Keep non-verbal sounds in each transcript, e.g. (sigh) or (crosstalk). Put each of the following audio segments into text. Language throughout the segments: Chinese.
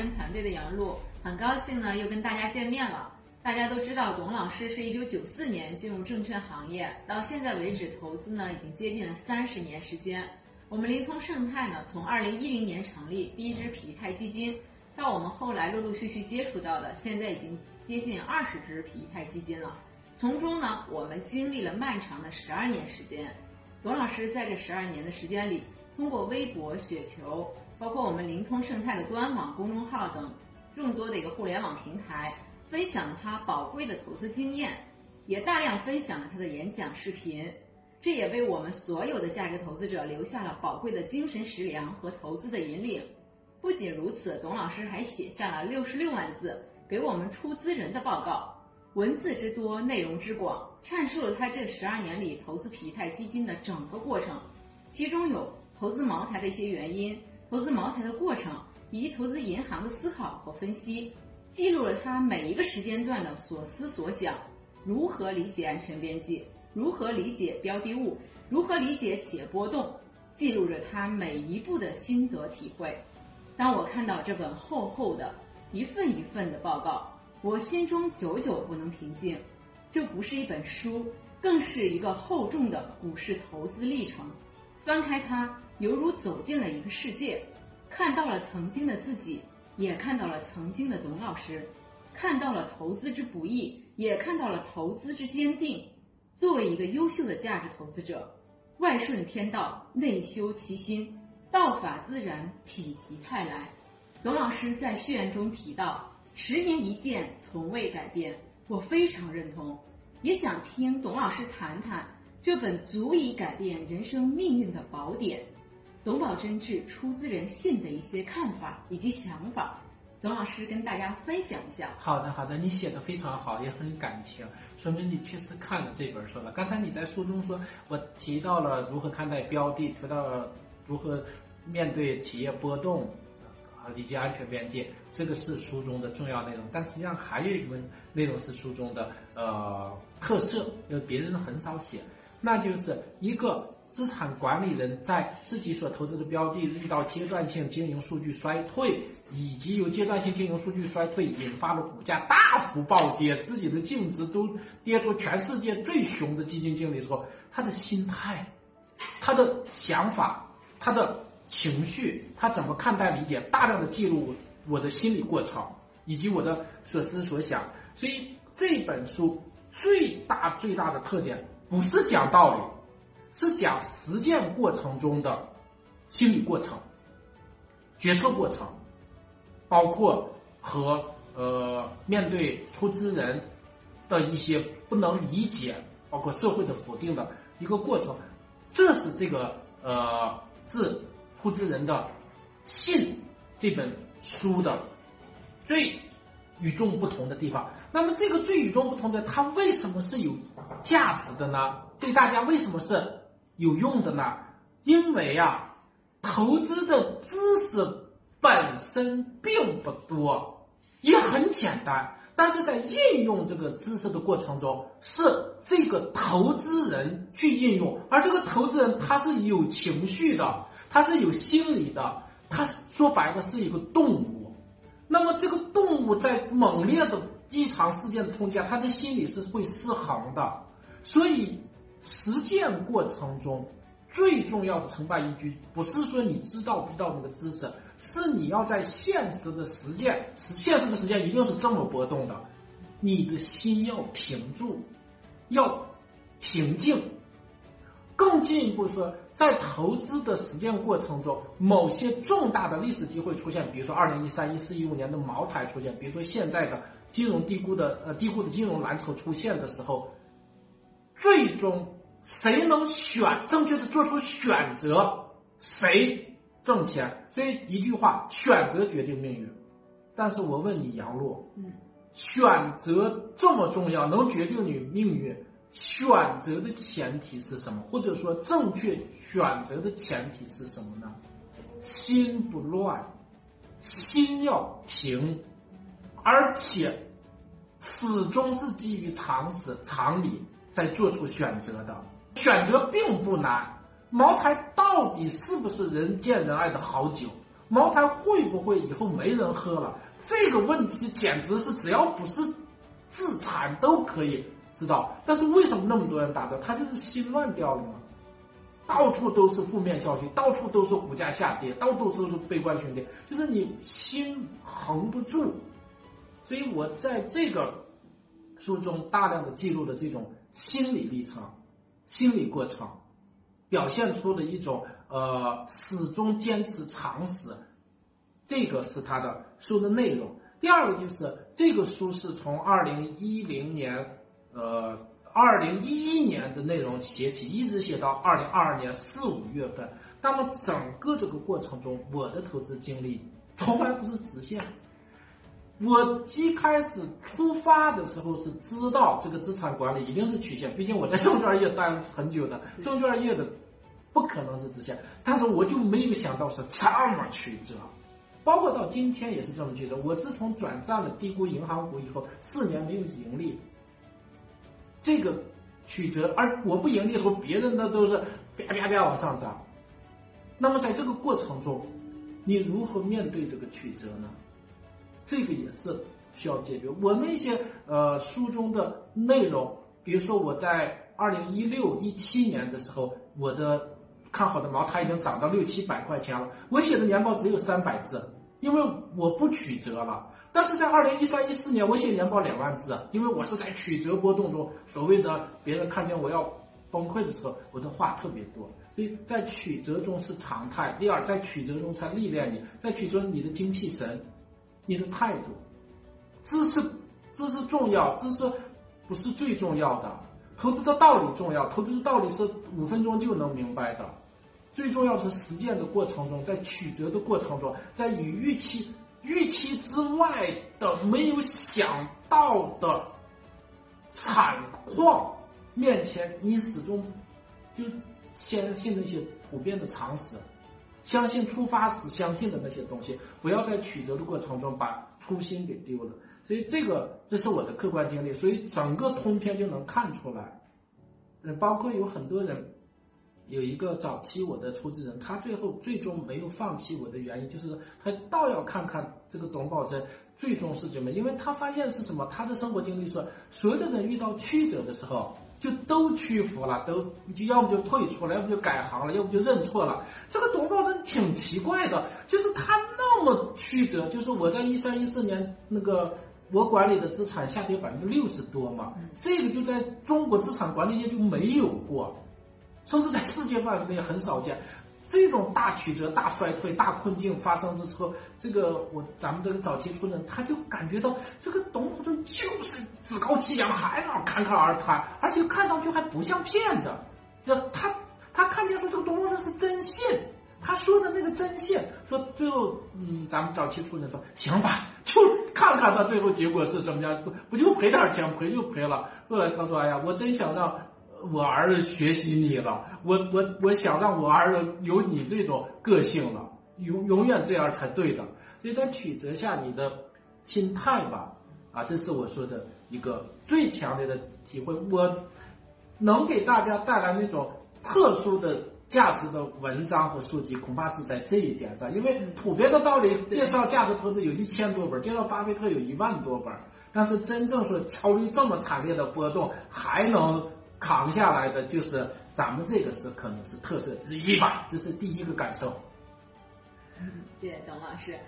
人团队的杨璐，很高兴呢又跟大家见面了。大家都知道，董老师是一九九四年进入证券行业，到现在为止投资呢已经接近了三十年时间。我们林聪盛泰呢，从二零一零年成立第一支否泰基金，到我们后来陆陆续续接触到的，现在已经接近二十只否泰基金了。从中呢，我们经历了漫长的十二年时间。董老师在这十二年的时间里，通过微博、雪球，包括我们灵通盛泰的官网、公众号等众多的一个互联网平台，分享了他宝贵的投资经验，也大量分享了他的演讲视频。这也为我们所有的价值投资者留下了宝贵的精神食粮和投资的引领。不仅如此，董老师还写下了六十六万字给我们出资人的报告，文字之多，内容之广，阐述了他这十二年里投资皮泰基金的整个过程，其中有投资茅台的一些原因、投资茅台的过程，以及投资银行的思考和分析，记录了他每一个时间段的所思所想，如何理解安全边际。如何理解标的物？如何理解企业波动？记录着他每一步的心得体会。当我看到这本厚厚的、一份一份的报告，我心中久久不能平静。这不是一本书，更是一个厚重的股市投资历程。翻开它，犹如走进了一个世界，看到了曾经的自己，也看到了曾经的董老师，看到了投资之不易，也看到了投资之坚定。作为一个优秀的价值投资者，外顺天道，内修其心，道法自然，否极泰来。董老师在序言中提到：“十年一见，从未改变。”我非常认同，也想听董老师谈谈这本足以改变人生命运的宝典——董宝真治出资人信的一些看法以及想法。董老师跟大家分享一下。好的，好的，你写的非常好，也很感情，说明你确实看了这本书了。刚才你在书中说，我提到了如何看待标的，提到了如何面对企业波动，啊，以及安全边界，这个是书中的重要内容。但实际上还有一个内容是书中的呃特色，因为别人很少写，那就是一个。资产管理人在自己所投资的标的遇到阶段性经营数据衰退，以及由阶段性经营数据衰退引发的股价大幅暴跌，自己的净值都跌出全世界最熊的基金经理时候，他的心态、他的想法、他的情绪，他怎么看待、理解，大量的记录我的心理过程以及我的所思所想。所以这本书最大最大的特点不是讲道理。是讲实践过程中的心理过程、决策过程，包括和呃面对出资人的一些不能理解，包括社会的否定的一个过程。这是这个呃致出资人的信这本书的最与众不同的地方。那么这个最与众不同的，它为什么是有价值的呢？对大家为什么是？有用的呢，因为啊，投资的知识本身并不多，也很简单，但是在应用这个知识的过程中，是这个投资人去应用，而这个投资人他是有情绪的，他是有心理的，他说白了是一个动物，那么这个动物在猛烈的异常事件的冲击下，他的心理是会失衡的，所以。实践过程中最重要的成败依据，不是说你知道不知道那个知识，是你要在现实的实践，现实的实践一定是这么波动的，你的心要平住，要平静。更进一步说，在投资的实践过程中，某些重大的历史机会出现，比如说二零一三、一四、一五年的茅台出现，比如说现在的金融低估的呃低估的金融蓝筹出现的时候。最终，谁能选正确的做出选择，谁挣钱。所以一句话，选择决定命运。但是我问你，杨璐，嗯，选择这么重要，能决定你命运，选择的前提是什么？或者说，正确选择的前提是什么呢？心不乱，心要平，而且始终是基于常识、常理。在做出选择的选择并不难。茅台到底是不是人见人爱的好酒？茅台会不会以后没人喝了？这个问题简直是只要不是自残都可以知道。但是为什么那么多人打掉？他就是心乱掉了吗？到处都是负面消息，到处都是股价下跌，到处都是悲观兄弟，就是你心横不住。所以我在这个书中大量的记录了这种心理历程、心理过程，表现出了一种呃始终坚持常识，这个是他的书的内容。第二个就是这个书是从二零一零年呃。二零一一年的内容写起，一直写到二零二二年四五月份。那么整个这个过程中，我的投资经历从来不是直线。我一开始出发的时候是知道这个资产管理一定是曲线，毕竟我在证券业待了很久的，证券业的不可能是直线。但是我就没有想到是这么曲折，包括到今天也是这么曲折。我自从转战了低估银行股以后，四年没有盈利。这个曲折，而我不盈利后，别人的都是啪啪啪往上涨。那么在这个过程中，你如何面对这个曲折呢？这个也是需要解决。我那些呃书中的内容，比如说我在二零一六一七年的时候，我的看好的茅台已经涨到六七百块钱了，我写的年报只有三百字，因为我不曲折了。但是在二零一三一四年，我写年报两万字，因为我是在曲折波动中，所谓的别人看见我要崩溃的时候，我的话特别多，所以在曲折中是常态。第二，在曲折中才历练你，在曲折你的精气神，你的态度，知识知识重要，知识不是最重要的，投资的道理重要，投资的道理是五分钟就能明白的，最重要是实践的过程中，在曲折的过程中，在与预期。预期之外的、没有想到的惨况面前，你始终就相信那些普遍的常识，相信出发时相信的那些东西，不要在曲折的过程中把初心给丢了。所以，这个这是我的客观经历，所以整个通篇就能看出来。嗯，包括有很多人。有一个早期我的出资人，他最后最终没有放弃我的原因，就是他倒要看看这个董宝珍最终是怎么，因为他发现是什么，他的生活经历是，所有的人遇到曲折的时候，就都屈服了，都就要么就退出了，要么就改行了，要么就认错了。这个董宝珍挺奇怪的，就是他那么曲折，就是我在一三一四年那个我管理的资产下跌百分之六十多嘛，这个就在中国资产管理界就没有过。甚至在世界范围内很少见，这种大曲折、大衰退、大困境发生之后，这个我咱们这个早期出人，他就感觉到这个董宝珍就是趾高气扬，还那侃侃而谈，而且看上去还不像骗子。这他他看见说这个董宝珍是真信，他说的那个真信，说最后嗯，咱们早期出人说行吧，就看看他最后结果是怎么样，不不就赔点钱，赔就赔了。后来他说，哎呀，我真想让。我儿子学习你了，我我我想让我儿子有你这种个性了，永永远这样才对的。所以在曲折下，你的心态吧，啊，这是我说的一个最强烈的体会。我能给大家带来那种特殊的价值的文章和书籍，恐怕是在这一点上。因为普遍的道理介绍价值投资有一千多本，介绍巴菲特有一万多本，但是真正说遭遇这么惨烈的波动，还能。扛下来的就是咱们这个是可能是特色之一吧，这是第一个感受。(laughs) 谢谢董老师。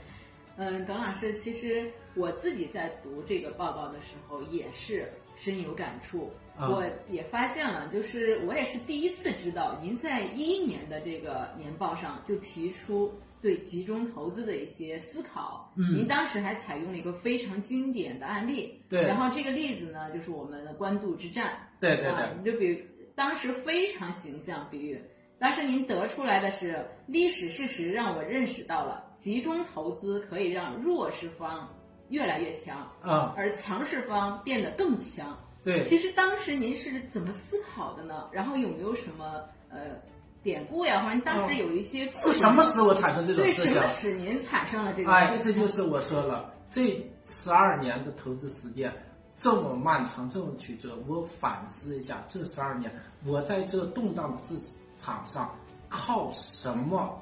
嗯，董老师，其实我自己在读这个报告的时候也是深有感触。我也发现了，就是我也是第一次知道，您在一一年的这个年报上就提出对集中投资的一些思考。嗯。您当时还采用了一个非常经典的案例。对。然后这个例子呢，就是我们的官渡之战。对对对，你就比当时非常形象比喻，当时您得出来的是历史事实让我认识到了集中投资可以让弱势方越来越强，啊，而强势方变得更强。对，其实当时您是怎么思考的呢？然后有没有什么呃典故呀？或者你当时有一些是什么使我产生这种思想？什么使您产生了这个？哎，这就是我说了，这十二年的投资时间。这么漫长，这么曲折，我反思一下，这十二年我在这动荡的市场上靠什么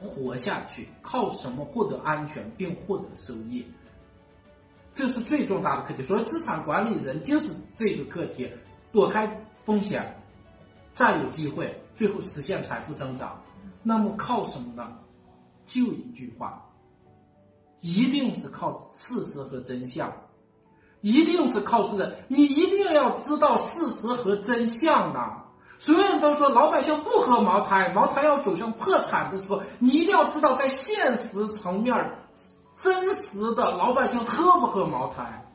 活下去？靠什么获得安全并获得收益？这是最重大的课题。所以，资产管理人就是这个课题：躲开风险，再有机会，最后实现财富增长。那么，靠什么呢？就一句话，一定是靠事实和真相，一定是靠事实。你一定要知道事实和真相呐！所有人都说老百姓不喝茅台，茅台要走向破产的时候，你一定要知道在现实层面。真实的老百姓喝不喝茅台？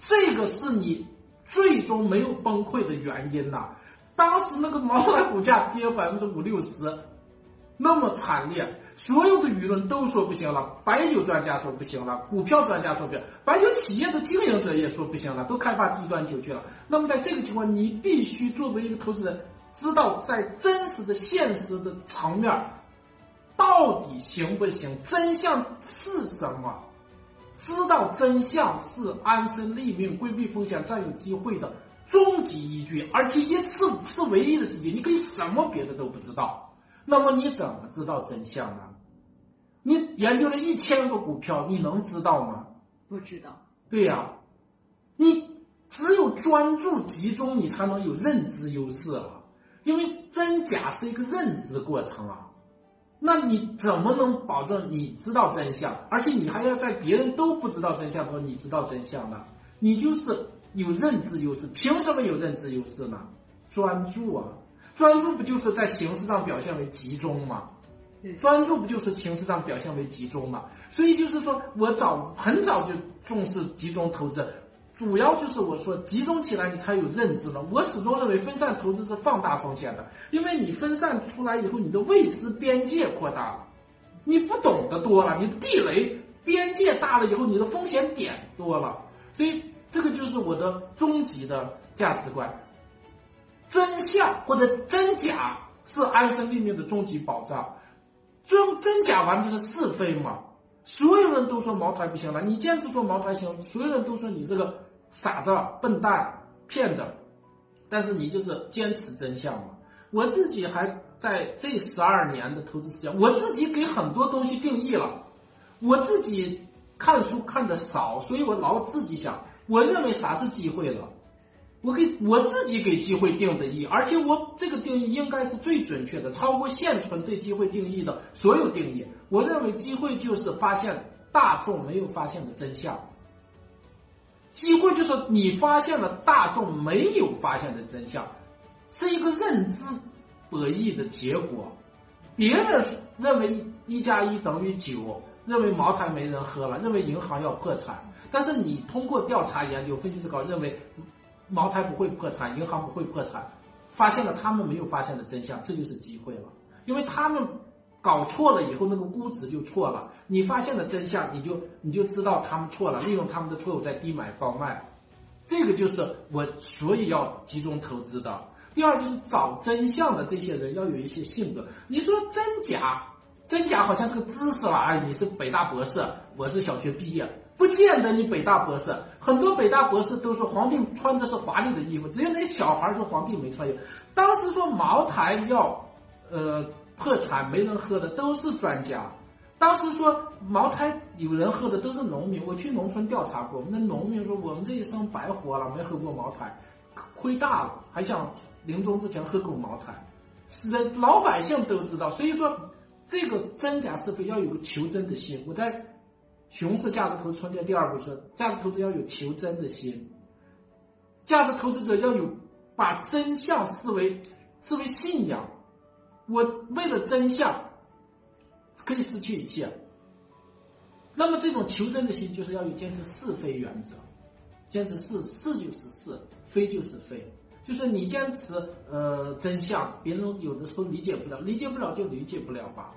这个是你最终没有崩溃的原因呐。当时那个茅台股价跌百分之五六十，那么惨烈，所有的舆论都说不行了。白酒专家说不行了，股票专家说不行，白酒企业的经营者也说不行了，都开发低端酒去了。那么在这个情况，你必须作为一个投资人，知道在真实的现实的层面。到底行不行？真相是什么？知道真相是安身立命、规避风险、占有机会的终极依据，而且一次是唯一的直接。你可以什么别的都不知道，那么你怎么知道真相呢？你研究了一千个股票，你能知道吗？不知道。对呀，你只有专注集中，你才能有认知优势啊！因为真假是一个认知过程啊。那你怎么能保证你知道真相？而且你还要在别人都不知道真相的时候，你知道真相呢？你就是有认知优势。凭什么有认知优势呢？专注啊！专注不就是在形式上表现为集中吗？对，专注不就是形式上表现为集中吗？所以就是说我早很早就重视集中投资。主要就是我说集中起来，你才有认知了。我始终认为分散投资是放大风险的，因为你分散出来以后，你的未知边界扩大了，你不懂得多了，你地雷边界大了以后，你的风险点多了。所以这个就是我的终极的价值观：真相或者真假是安身立命的终极保障。真真假完就是是非嘛。所有人都说茅台不行了，你坚持说茅台行，所有人都说你这个。傻子、笨蛋、骗子，但是你就是坚持真相嘛。我自己还在这十二年的投资时间，我自己给很多东西定义了。我自己看书看的少，所以我老自己想，我认为啥是机会了，我给我自己给机会定的义，而且我这个定义应该是最准确的，超过现存对机会定义的所有定义。我认为机会就是发现大众没有发现的真相。机会就是你发现了大众没有发现的真相，是一个认知博弈的结果。别人认为一加一等于九，认为茅台没人喝了，认为银行要破产。但是你通过调查研究、分析思考，认为茅台不会破产，银行不会破产，发现了他们没有发现的真相，这就是机会了，因为他们。搞错了以后，那个估值就错了。你发现了真相，你就你就知道他们错了，利用他们的错误在低买高卖，这个就是我所以要集中投资的。第二就是找真相的这些人要有一些性格。你说真假，真假好像是个知识了。哎，你是北大博士，我是小学毕业，不见得你北大博士。很多北大博士都说皇帝穿的是华丽的衣服，只有那小孩说皇帝没穿衣服。当时说茅台要，呃。破产没人喝的都是专家，当时说茅台有人喝的都是农民。我去农村调查过，那农民说我们这一生白活了，没喝过茅台，亏大了，还想临终之前喝口茅台。是，老百姓都知道。所以说，这个真假是非要有个求真的心。我在《熊市价值投资春天》第二部说，价值投资要有求真的心，价值投资者要有把真相视为视为信仰。我为了真相，可以失去一切。那么这种求真的心，就是要有坚持是非原则，坚持是是就是是，非就是非。就是你坚持呃真相，别人有的时候理解不了，理解不了就理解不了吧。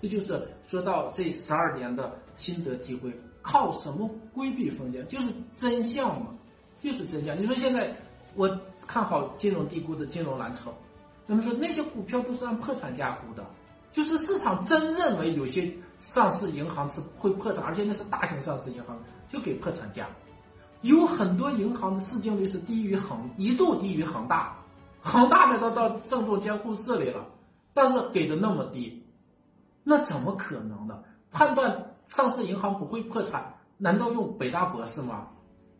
这就是说到这十二年的心得体会，靠什么规避风险？就是真相嘛，就是真相。你说现在我看好金融低估的金融蓝筹。那么说那些股票都是按破产价估的，就是市场真认为有些上市银行是会破产，而且那是大型上市银行，就给破产价。有很多银行的市净率是低于恒，一度低于恒大，恒大的都到郑重监护室里了，但是给的那么低，那怎么可能呢？判断上市银行不会破产，难道用北大博士吗？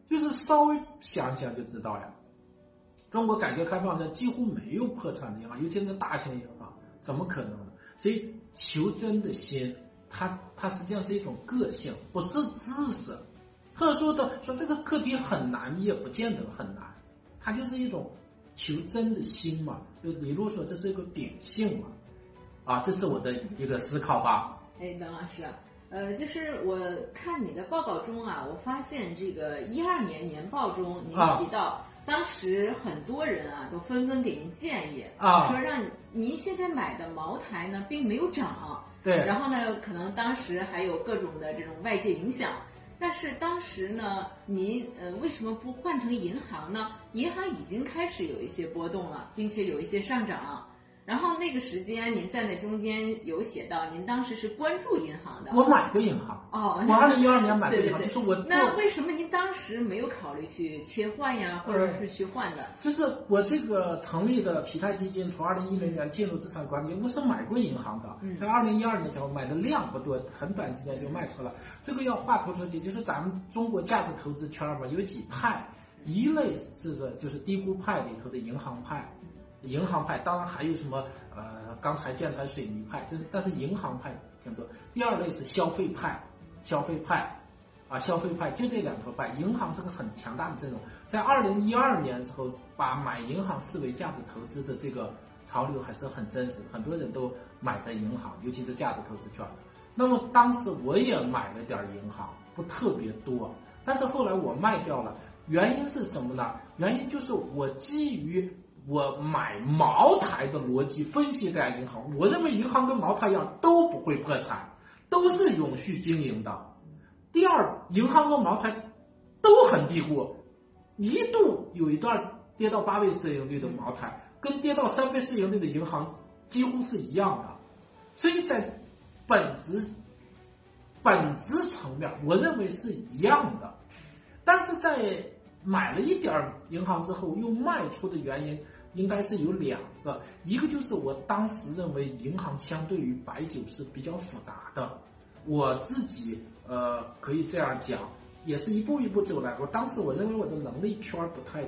就是稍微想一想就知道呀。中国改革开放的几乎没有破产的银行，尤其是大型银行，怎么可能呢？所以求真的心，它它实际上是一种个性，不是知识。特殊的说这个课题很难，也不见得很难，它就是一种求真的心嘛。就李璐说这是一个秉性嘛，啊，这是我的一个思考吧。哎，邓老师，呃，就是我看你的报告中啊，我发现这个一二年年报中您提到。当时很多人啊，都纷纷给您建议啊，说让您现在买的茅台呢，并没有涨。对。然后呢，可能当时还有各种的这种外界影响。但是当时呢，您呃为什么不换成银行呢？银行已经开始有一些波动了，并且有一些上涨。然后那个时间，您在那中间有写到，您当时是关注银行的。我买过银行哦，我二零一二年买过银行，就是我。那为什么您当时没有考虑去切换呀，或者是去换的？就是我这个成立的皮泰基金，从二零一零年进入资产管理，我是买过银行的，在二零一二年时候买的量不多，很短时间就卖出了。这个要话头说起，就是咱们中国价值投资圈嘛，有几派，一类是的就是低估派里头的银行派。银行派当然还有什么呃钢材建材水泥派，就是但是银行派挺多。第二类是消费派，消费派，啊消费派就这两个派。银行是个很强大的阵容，在二零一二年时候，把买银行视为价值投资的这个潮流还是很真实，很多人都买的银行，尤其是价值投资圈。那么当时我也买了点银行，不特别多，但是后来我卖掉了，原因是什么呢？原因就是我基于。我买茅台的逻辑分析这家银行，我认为银行跟茅台一样都不会破产，都是永续经营的。第二，银行和茅台都很低估，一度有一段跌到八倍市盈率的茅台，跟跌到三倍市盈率的银行几乎是一样的。所以在本质本质层面，我认为是一样的。但是在买了一点银行之后又卖出的原因。应该是有两个，一个就是我当时认为银行相对于白酒是比较复杂的，我自己呃可以这样讲，也是一步一步走来。我当时我认为我的能力圈不太，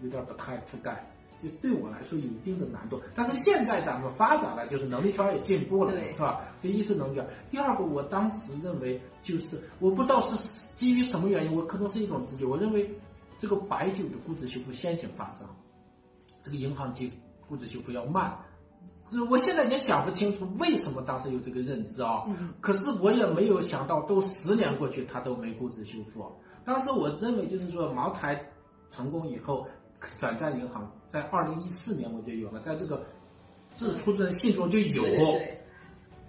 有点不太覆盖，就对我来说有一定的难度。但是现在咱们发展了，就是能力圈也进步了，是吧？这一是能力。第二个，我当时认为就是我不知道是基于什么原因，我可能是一种直觉，我认为这个白酒的估值修复先行发生。这个银行级估值修复要慢，我现在也想不清楚为什么当时有这个认知啊。嗯。可是我也没有想到，都十年过去，它都没估值修复。当时我认为就是说，茅台成功以后，转战银行，在二零一四年我就有了，在这个自出的信中就有，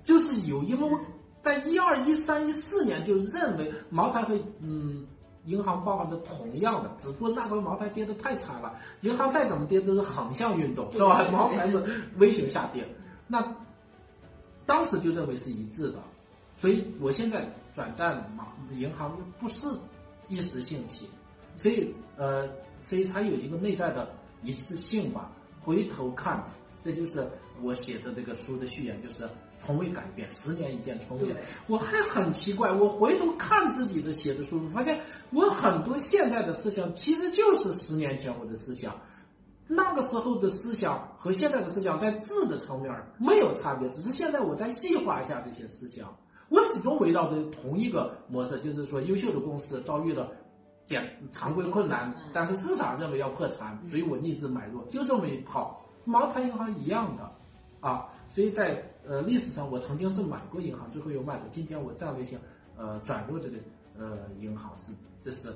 就是有，因为我在一二一三一四年就认为茅台会嗯。银行包含的同样的，只不过那时候茅台跌的太惨了，银行再怎么跌都是横向运动，是吧？茅台是微型下跌，那当时就认为是一致的，所以我现在转战嘛，银行不是一时兴起，所以呃，所以它有一个内在的一致性吧。回头看，这就是我写的这个书的序言，就是。从未改变，十年一见，从未。我还很奇怪，我回头看自己的写的书，发现我很多现在的思想其实就是十年前我的思想。那个时候的思想和现在的思想在质的层面没有差别，只是现在我在细化一下这些思想。我始终围绕着同一个模式，就是说，优秀的公司遭遇了简常规困难，但是市场认为要破产，所以我逆势买入，就这么一套。茅台银行一样的，啊。所以在呃历史上，我曾经是买过银行，最后又卖了。今天我战略性呃转入这个呃银行是这是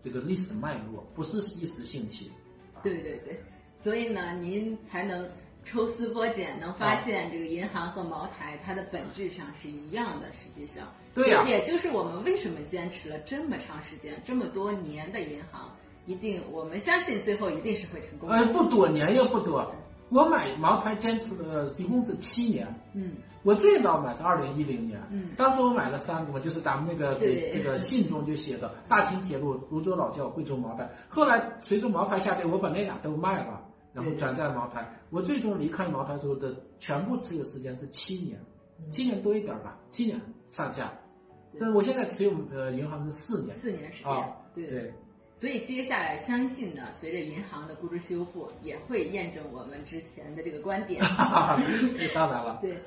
这个历史脉络，不是一时兴起。对对对，所以呢，您才能抽丝剥茧，能发现这个银行和茅台它的本质上是一样的。实际上，对呀，也就是我们为什么坚持了这么长时间、这么多年的银行，一定我们相信最后一定是会成功的。呃，不多年也不多。我买茅台坚持了一共是七年，嗯，我最早买是二零一零年，嗯，当时我买了三个嘛，就是咱们那个这个信中就写的 (laughs) 大秦铁路、泸州老窖、贵州茅台。后来随着茅台下跌，我把那俩都卖了，然后转战茅台。我最终离开茅台之后的全部持有时间是七年，七年多一点吧，七年上下。对。但是我现在持有呃银行是四年。四年时间，啊对。对，所以接下来相信呢，随着银行的估值修复，也会验证我们之前的这个观点。(laughs) 这当然了。对，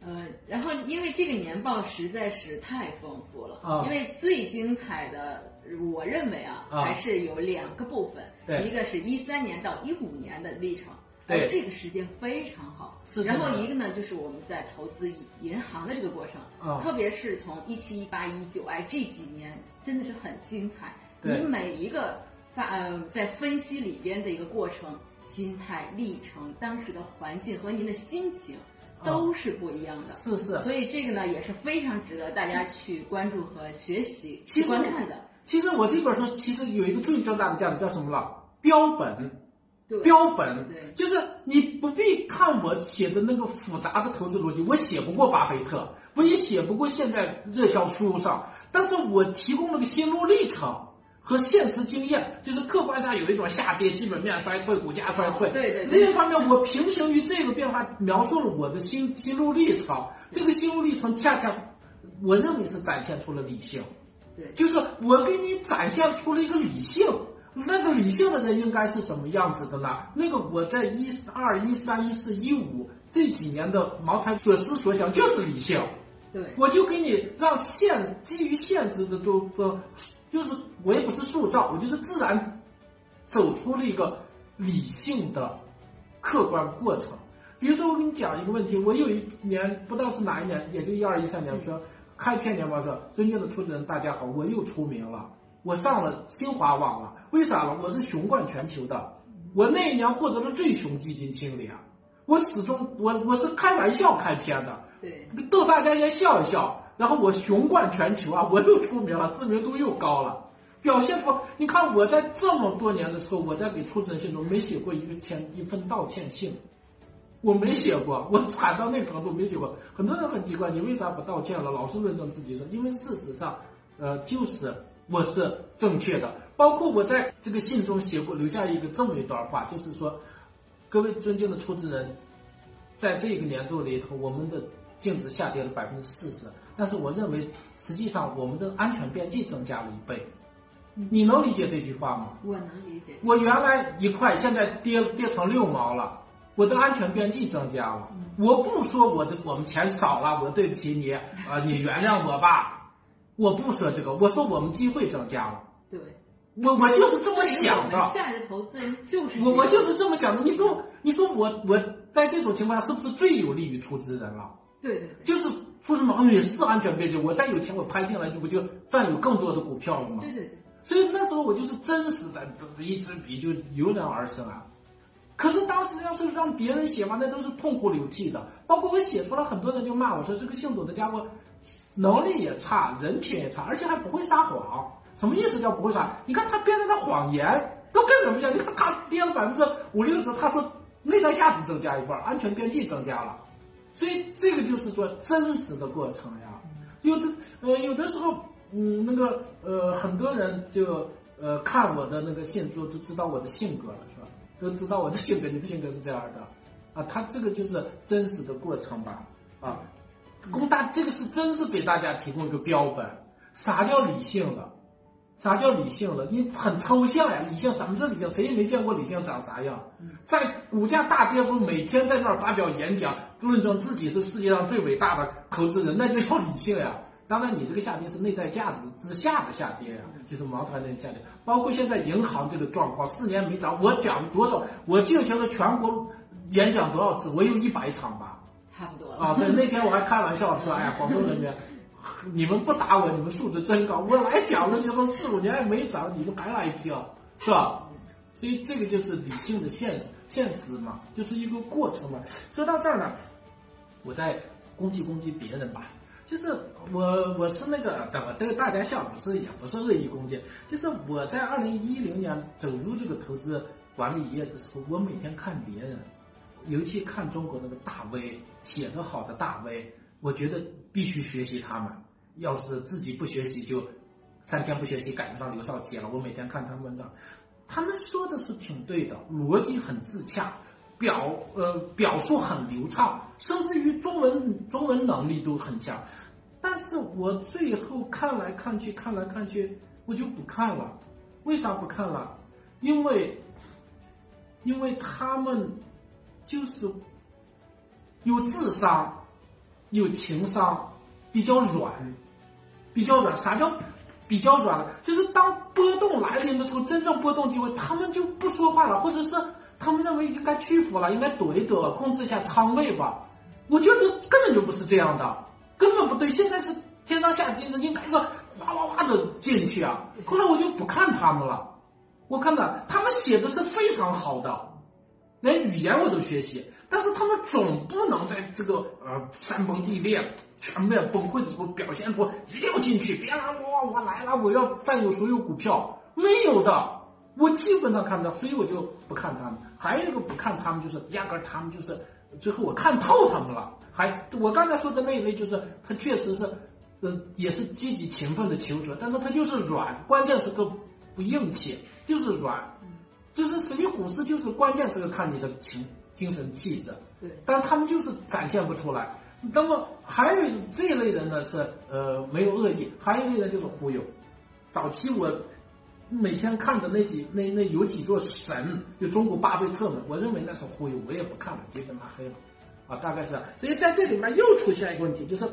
呃，然后因为这个年报实在是太丰富了，啊因为最精彩的，我认为啊，啊还是有两个部分，对一个是一三年到一五年的历程。对而这个时间非常好，然后一个呢，就是我们在投资银行的这个过程，啊特别是从一七、一八、一九，哎，这几年真的是很精彩。对你每一个发呃在分析里边的一个过程、心态、历程、当时的环境和您的心情都是不一样的。是是。所以这个呢也是非常值得大家去关注和学习、去其观看的。其实我这本书其实有一个最重大的价值叫什么了？标本。对，标本对就是你不必看我写的那个复杂的投资逻辑，我写不过巴菲特，我也写不过现在热销书上，但是我提供了个心路历程和现实经验，就是客观上有一种下跌、基本面衰退、股价衰退，哦对对对另一方面，我平行于这个变化，描述了我的心心路历程，这个心路历程恰恰我认为是展现出了理性。对就是我给你展现出了一个理性，那个理性的人应该是什么样子的呢？那个我在一二、一三、一四、一五这几年的茅台所思所想就是理性，对我就给你让现基于现实的就说，就是我也不是塑造，我就是自然走出了一个理性的客观过程。比如说，我给你讲一个问题，我有一年不知道是哪一年，也就一二一三年，说开篇年报说，尊敬的出资人大家好，我又出名了，我上了新华网了，为啥了？我是雄冠全球的，我那一年获得了最雄基金经理啊，我始终我我是开玩笑开篇的，对逗大家先笑一笑，然后我雄冠全球啊，我又出名了，知名度又高了，表现出你看我在这么多年的时候，我在给出资人信中没写过一个签一份道歉信，我没写过，我惨到那个程度没写过。很多人很奇怪，你为啥不道歉了？老是论证自己说，因为事实上，呃，就是我是正确的。包括我在这个信中写过，留下一个这么一段话，就是说，各位尊敬的出资人，在这个年度里头，我们的净值下跌了百分之四十，但是我认为实际上我们的安全边际增加了一倍。你能理解这句话吗？我能理解。我原来一块，现在跌跌成六毛了，我的安全边际增加了。我不说我的我们钱少了，我对不起你啊、你原谅我吧。我不说这个，我说我们机会增加了。对，我我就是这么想的。价值投资人就是我我就是这么想的。你说你说我我在这种情况下是不是最有利于出资人了？对对对就是出什么也是安全边际，我再有钱我拍进来就不就占有更多的股票了吗？对对对，所以那时候我就是真实的一支笔就油然而生啊。可是当时要是让别人写嘛，那都是痛哭流涕的。包括我写出来，很多人就骂我说这个姓董的家伙能力也差，人品也差，而且还不会撒谎。什么意思叫不会撒？你看他编的那谎言都跟人不像。你看他跌了百分之五六十，他说内在价值增加一半，安全边际增加了。所以这个就是说真实的过程呀。有的呃，有的时候，嗯，那个呃，很多人就呃看我的那个信之后就知道我的性格了，是吧？都知道我的性格，你的性格是这样的啊。他这个就是真实的过程吧？啊，供大这个是真是给大家提供一个标本。啥叫理性了？啥叫理性了？你很抽象呀，理性什么是理性？谁也没见过理性长啥样。在股价大跌中，每天在那儿发表演讲，论证自己是世界上最伟大的投资人，那就叫理性呀。当然，你这个下跌是内在价值之下的下跌呀，就是茅台那下跌。包括现在银行这个状况，四年没涨，我讲多少？我进行了全国演讲多少次？我有一百场吧。差不多了。啊，对，那天我还开玩笑说，哎呀，广东人民，(laughs) 你们不打我，你们素质真高。我来讲的时候四五年也没涨，你们还来听，是吧？所以这个就是理性的现实，现实嘛，就是一个过程嘛。说到这儿呢，我再攻击攻击别人吧。就是我我是那个，我对大家笑，不是也不是恶意攻击，就是我在二零一零年走入这个投资管理业的时候，我每天看别人，尤其看中国那个大 V 写得好的大 V，我觉得必须学习他们。要是自己不学习，就三天不学习赶不上刘少奇了。我每天看他们文章，他们说的是挺对的，逻辑很自洽。表呃表述很流畅，甚至于中文中文能力都很强。但是我最后看来看去看来看去，我就不看了。为啥不看了？因为因为他们就是有智商，有情商，比较软，比较软。啥叫比较软了？就是当波动来临的时候，真正波动机会，他们就不说话了，或者是他们认为应该屈服了，应该躲一躲，控制一下仓位吧。我觉得根本就不是这样的，根本不对。现在是天上下金子，应该是哗哗哗的进去啊。后来我就不看他们了，我看到他们写的是非常好的，连语言我都学习。但是他们总不能在这个呃山崩地裂、全面崩溃的时候表现出一定要进去，别拦我我来了，我要占有所有股票，没有的，我基本上看不到，所以我就不看他们。还有一个不看他们，就是压根他们就是最后我看透他们了。还我刚才说的那一类，就是他确实是，呃，也是积极勤奋的求职，但是他就是软，关键时刻不硬气，就是软，就是实际股市就是关键时刻看你的情。精神气质，对，但他们就是展现不出来。那么还有这一类人呢，是呃没有恶意；还有一类人就是忽悠。早期我每天看的那几那那有几座神，就中国巴菲特们，我认为那是忽悠，我也不看了，直接拉黑了。啊，大概是。所以在这里面又出现一个问题，就是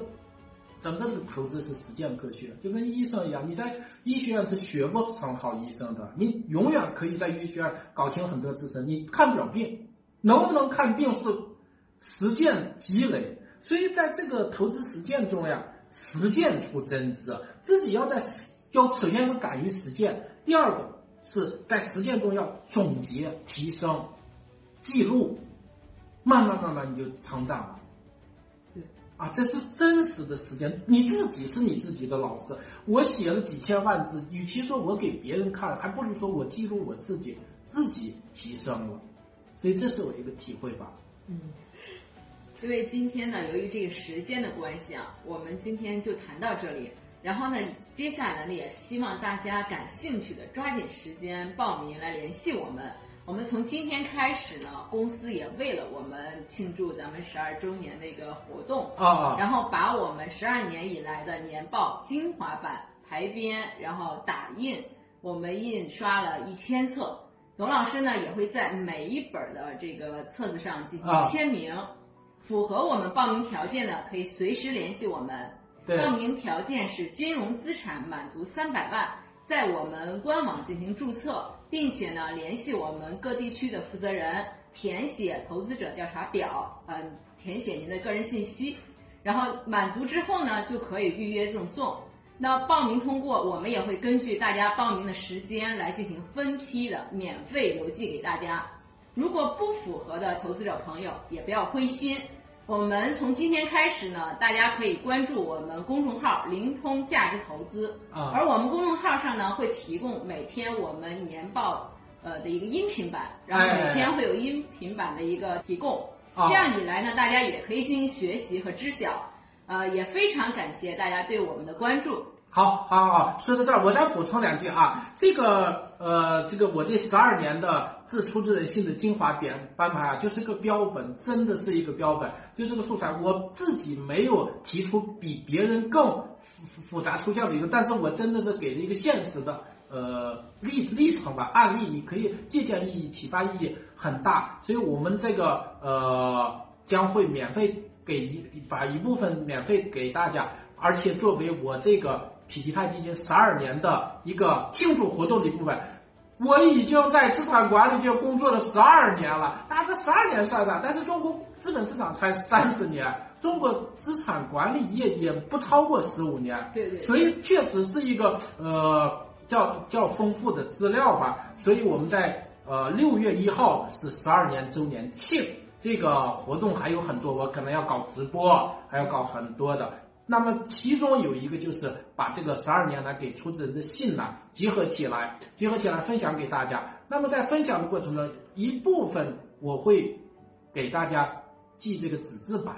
整个的投资是实践科学，就跟医生一样，你在医学院是学不成好医生的，你永远可以在医学院搞清很多知识，你看不了病。能不能看病是实践积累，所以在这个投资实践中呀，实践出真知，自己要在要首先是敢于实践，第二个是在实践中要总结提升，记录，慢慢慢慢你就成长了。对，啊，这是真实的时间，你自己是你自己的老师。我写了几千万字，与其说我给别人看，还不如说我记录我自己，自己提升了。所以这是我一个体会吧。嗯，因为今天呢，由于这个时间的关系啊，我们今天就谈到这里。然后呢，接下来呢，也希望大家感兴趣的抓紧时间报名来联系我们。我们从今天开始呢，公司也为了我们庆祝咱们十二周年的一个活动啊，然后把我们十二年以来的年报精华版排编，然后打印，我们印刷了一千册。董老师呢也会在每一本的这个册子上进行签名，符合我们报名条件的可以随时联系我们。报名条件是金融资产满足三百万，在我们官网进行注册，并且呢联系我们各地区的负责人，填写投资者调查表，嗯，填写您的个人信息，然后满足之后呢就可以预约赠送。那报名通过，我们也会根据大家报名的时间来进行分批的免费邮寄给大家。如果不符合的投资者朋友也不要灰心，我们从今天开始呢，大家可以关注我们公众号“灵通价值投资”，啊，而我们公众号上呢会提供每天我们年报呃的一个音频版，然后每天会有音频版的一个提供，这样一来呢，大家也可以进行学习和知晓。呃，也非常感谢大家对我们的关注。好，好，好，说到这儿，我再补充两句啊。这个，呃，这个我这十二年的自出自人心的精华编翻牌啊，就是个标本，真的是一个标本，就是个素材。我自己没有提出比别人更复复杂抽象的理论，但是我真的是给了一个现实的呃历历程吧，案例，你可以借鉴意义、启发意义很大。所以我们这个呃将会免费。给一把一部分免费给大家，而且作为我这个匹敌泰基金十二年的一个庆祝活动的一部分，我已经在资产管理界工作了十二年了。大家十二年算算，但是中国资本市场才三十年，中国资产管理业也不超过十五年。对对。所以确实是一个呃较较丰富的资料吧。所以我们在呃六月一号是十二年周年庆。这个活动还有很多，我可能要搞直播，还要搞很多的。那么其中有一个就是把这个十二年来给出资人的信呢集合起来，结合起来分享给大家。那么在分享的过程中，一部分我会给大家寄这个纸质版，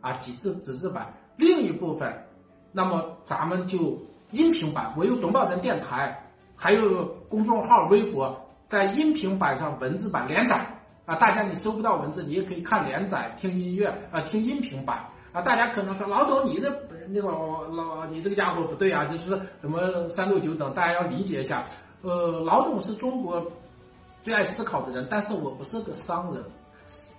啊，几次纸质版；另一部分，那么咱们就音频版。我有董宝人电台，还有公众号、微博，在音频版上文字版连载。啊，大家你搜不到文字，你也可以看连载、听音乐啊，听音频版啊。大家可能说老董你这那个老你这个家伙不对啊，就是什么三六九等，大家要理解一下。呃，老董是中国最爱思考的人，但是我不是个商人，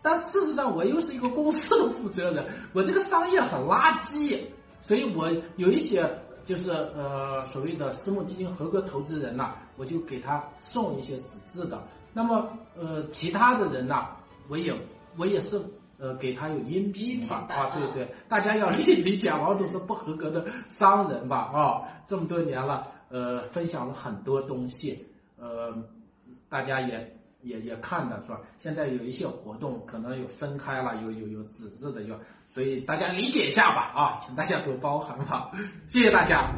但事实上我又是一个公司的负责人，我这个商业很垃圾，所以我有一些就是呃所谓的私募基金合格投资人呐，我就给他送一些纸质的。那么，呃，其他的人呢，我也我也是，呃，给他有音批吧，啊，对对，大家要理 (laughs) 理解，王总是不合格的商人吧，啊，这么多年了，呃，分享了很多东西，呃，大家也也也看的是吧？现在有一些活动可能有分开了，有有有纸质的，有，所以大家理解一下吧，啊，请大家多包涵哈，谢谢大家。